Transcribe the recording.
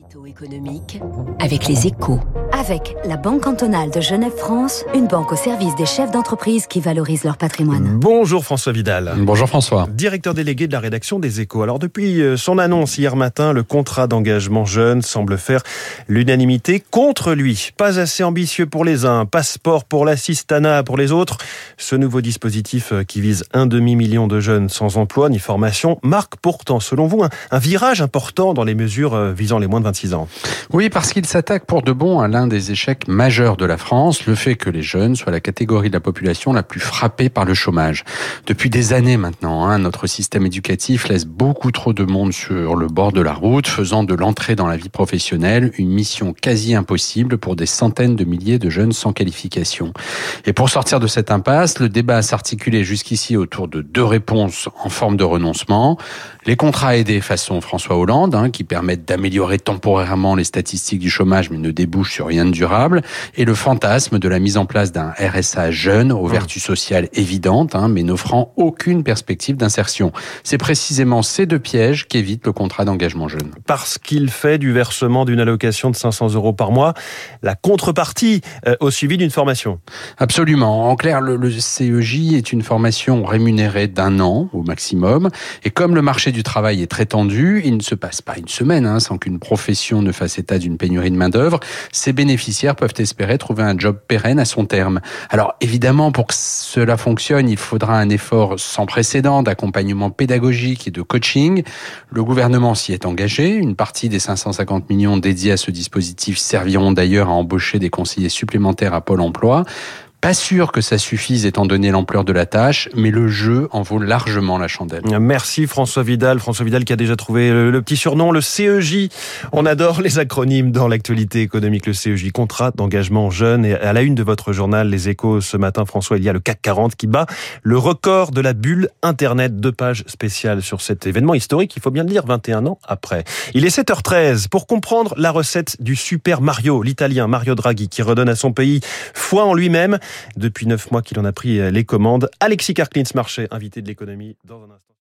Édito économique avec les échos. Avec la Banque cantonale de Genève-France, une banque au service des chefs d'entreprise qui valorisent leur patrimoine. Bonjour François Vidal. Bonjour François. Directeur délégué de la rédaction des Échos. Alors depuis euh, son annonce hier matin, le contrat d'engagement jeune semble faire l'unanimité contre lui. Pas assez ambitieux pour les uns, passeport pour l'assistanat pour les autres. Ce nouveau dispositif euh, qui vise un demi-million de jeunes sans emploi ni formation marque pourtant, selon vous, un, un virage important dans les mesures euh, visant les moins de 26 ans. Oui, parce qu'il s'attaque pour de bon à l'un des échecs majeurs de la France, le fait que les jeunes soient la catégorie de la population la plus frappée par le chômage. Depuis des années maintenant, hein, notre système éducatif laisse beaucoup trop de monde sur le bord de la route, faisant de l'entrée dans la vie professionnelle une mission quasi impossible pour des centaines de milliers de jeunes sans qualification. Et pour sortir de cette impasse, le débat s'articulait jusqu'ici autour de deux réponses en forme de renoncement. Les contrats aidés façon François Hollande, hein, qui permettent d'améliorer temporairement les statistiques du chômage mais ne débouchent sur rien de durable, et le fantasme de la mise en place d'un RSA jeune aux vertus sociales évidentes, hein, mais n'offrant aucune perspective d'insertion. C'est précisément ces deux pièges qu'évite le contrat d'engagement jeune. Parce qu'il fait du versement d'une allocation de 500 euros par mois la contrepartie euh, au suivi d'une formation. Absolument. En clair, le, le CEJ est une formation rémunérée d'un an au maximum, et comme le marché du travail est très tendu, il ne se passe pas une semaine hein, sans qu'une profession ne fasse état d'une pénurie de main-d'œuvre. Ces bénéficiaires peuvent espérer trouver un job pérenne à son terme. Alors évidemment, pour que cela fonctionne, il faudra un effort sans précédent d'accompagnement pédagogique et de coaching. Le gouvernement s'y est engagé. Une partie des 550 millions dédiés à ce dispositif serviront d'ailleurs à embaucher des conseillers supplémentaires à Pôle emploi. Pas sûr que ça suffise étant donné l'ampleur de la tâche, mais le jeu en vaut largement la chandelle. Merci François Vidal. François Vidal qui a déjà trouvé le, petit surnom, le CEJ. On adore les acronymes dans l'actualité économique. Le CEJ, contrat d'engagement jeune. Et à la une de votre journal, Les Échos, ce matin, François, il y a le CAC 40 qui bat le record de la bulle Internet. Deux pages spéciales sur cet événement historique, il faut bien le dire, 21 ans après. Il est 7h13 pour comprendre la recette du Super Mario, l'italien Mario Draghi, qui redonne à son pays foi en lui-même. Depuis neuf mois qu'il en a pris les commandes. Alexis Karklins-Marché, invité de l'économie dans un instant.